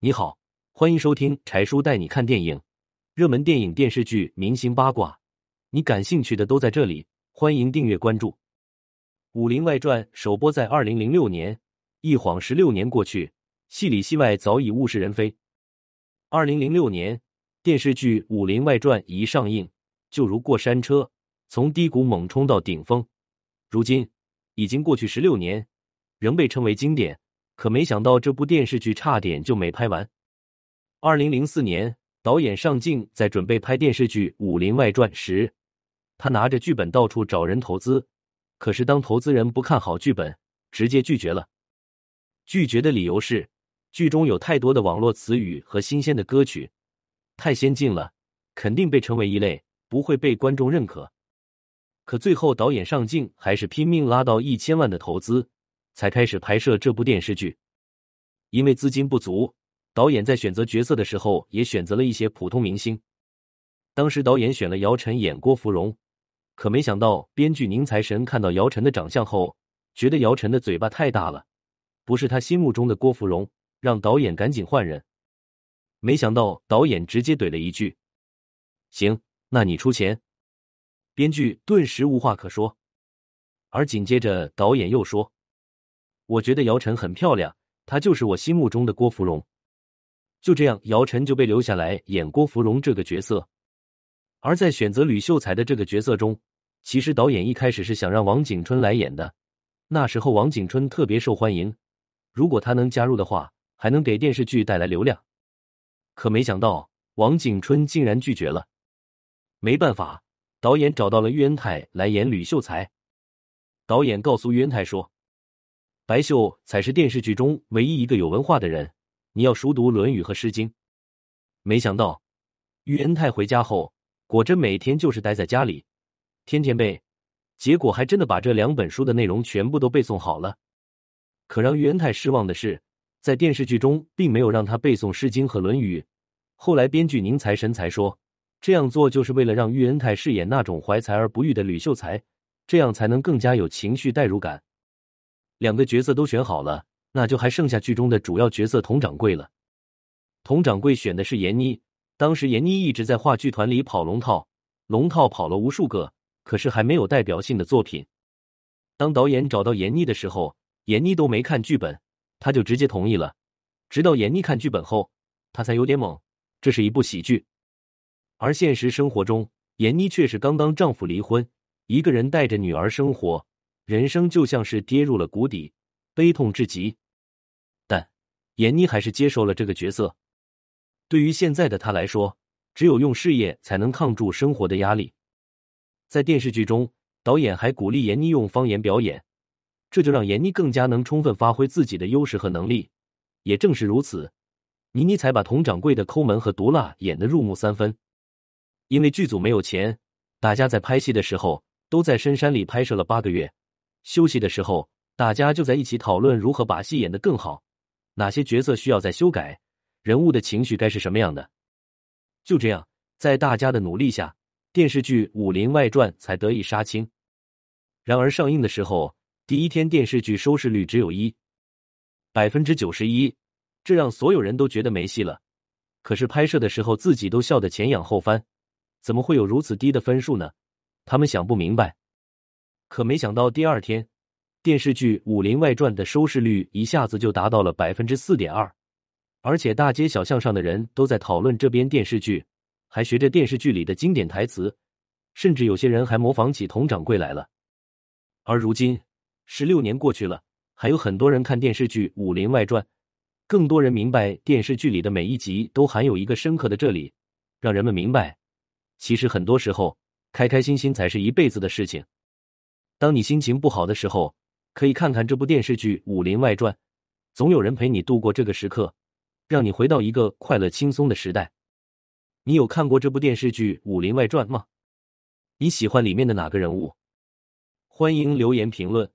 你好，欢迎收听柴叔带你看电影，热门电影、电视剧、明星八卦，你感兴趣的都在这里。欢迎订阅关注。《武林外传》首播在二零零六年，一晃十六年过去，戏里戏外早已物是人非。二零零六年，电视剧《武林外传》一上映，就如过山车，从低谷猛冲到顶峰。如今已经过去十六年，仍被称为经典。可没想到，这部电视剧差点就没拍完。二零零四年，导演尚敬在准备拍电视剧《武林外传》时，他拿着剧本到处找人投资，可是当投资人不看好剧本，直接拒绝了。拒绝的理由是，剧中有太多的网络词语和新鲜的歌曲，太先进了，肯定被称为一类，不会被观众认可。可最后，导演尚敬还是拼命拉到一千万的投资。才开始拍摄这部电视剧，因为资金不足，导演在选择角色的时候也选择了一些普通明星。当时导演选了姚晨演郭芙蓉，可没想到编剧宁财神看到姚晨的长相后，觉得姚晨的嘴巴太大了，不是他心目中的郭芙蓉，让导演赶紧换人。没想到导演直接怼了一句：“行，那你出钱。”编剧顿时无话可说，而紧接着导演又说。我觉得姚晨很漂亮，她就是我心目中的郭芙蓉。就这样，姚晨就被留下来演郭芙蓉这个角色。而在选择吕秀才的这个角色中，其实导演一开始是想让王景春来演的。那时候王景春特别受欢迎，如果他能加入的话，还能给电视剧带来流量。可没想到，王景春竟然拒绝了。没办法，导演找到了喻恩泰来演吕秀才。导演告诉喻恩泰说。白秀才是电视剧中唯一一个有文化的人，你要熟读《论语》和《诗经》。没想到，喻恩泰回家后，果真每天就是待在家里，天天背，结果还真的把这两本书的内容全部都背诵好了。可让喻恩泰失望的是，在电视剧中并没有让他背诵《诗经》和《论语》。后来编剧宁财神才说，这样做就是为了让喻恩泰饰演那种怀才而不遇的吕秀才，这样才能更加有情绪代入感。两个角色都选好了，那就还剩下剧中的主要角色佟掌柜了。佟掌柜选的是闫妮，当时闫妮一直在话剧团里跑龙套，龙套跑了无数个，可是还没有代表性的作品。当导演找到闫妮的时候，闫妮都没看剧本，他就直接同意了。直到闫妮看剧本后，他才有点懵，这是一部喜剧。而现实生活中，闫妮却是刚刚丈夫离婚，一个人带着女儿生活。人生就像是跌入了谷底，悲痛至极。但闫妮还是接受了这个角色。对于现在的她来说，只有用事业才能抗住生活的压力。在电视剧中，导演还鼓励闫妮用方言表演，这就让闫妮更加能充分发挥自己的优势和能力。也正是如此，倪妮才把佟掌柜的抠门和毒辣演得入木三分。因为剧组没有钱，大家在拍戏的时候都在深山里拍摄了八个月。休息的时候，大家就在一起讨论如何把戏演得更好，哪些角色需要再修改，人物的情绪该是什么样的。就这样，在大家的努力下，电视剧《武林外传》才得以杀青。然而上映的时候，第一天电视剧收视率只有一百分之九十一，这让所有人都觉得没戏了。可是拍摄的时候，自己都笑得前仰后翻，怎么会有如此低的分数呢？他们想不明白。可没想到，第二天电视剧《武林外传》的收视率一下子就达到了百分之四点二，而且大街小巷上的人都在讨论这边电视剧，还学着电视剧里的经典台词，甚至有些人还模仿起佟掌柜来了。而如今，十六年过去了，还有很多人看电视剧《武林外传》，更多人明白电视剧里的每一集都含有一个深刻的这里，让人们明白，其实很多时候开开心心才是一辈子的事情。当你心情不好的时候，可以看看这部电视剧《武林外传》，总有人陪你度过这个时刻，让你回到一个快乐轻松的时代。你有看过这部电视剧《武林外传》吗？你喜欢里面的哪个人物？欢迎留言评论。